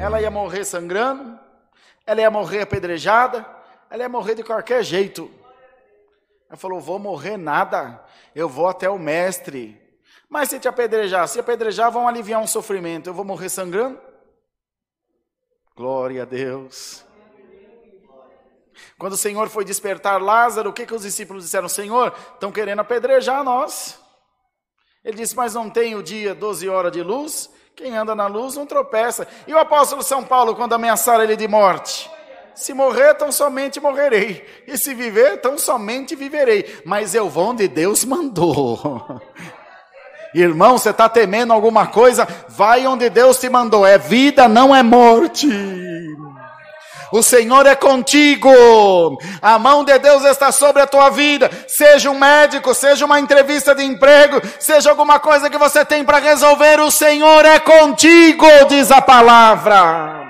ela ia morrer sangrando, ela ia morrer apedrejada, ela ia morrer de qualquer jeito. Ela falou: Vou morrer nada, eu vou até o mestre. Mas se te apedrejar, se apedrejar, vão aliviar um sofrimento, eu vou morrer sangrando? Glória a Deus. Quando o Senhor foi despertar Lázaro, o que, que os discípulos disseram? Senhor, estão querendo apedrejar nós. Ele disse, mas não tem o dia 12 horas de luz? Quem anda na luz não tropeça. E o apóstolo São Paulo, quando ameaçaram ele de morte? Se morrer, tão somente morrerei. E se viver, tão somente viverei. Mas eu vou onde Deus mandou. Irmão, você está temendo alguma coisa? Vai onde Deus te mandou. É vida, não é morte. O Senhor é contigo. A mão de Deus está sobre a tua vida. Seja um médico, seja uma entrevista de emprego, seja alguma coisa que você tem para resolver, o Senhor é contigo, diz a palavra.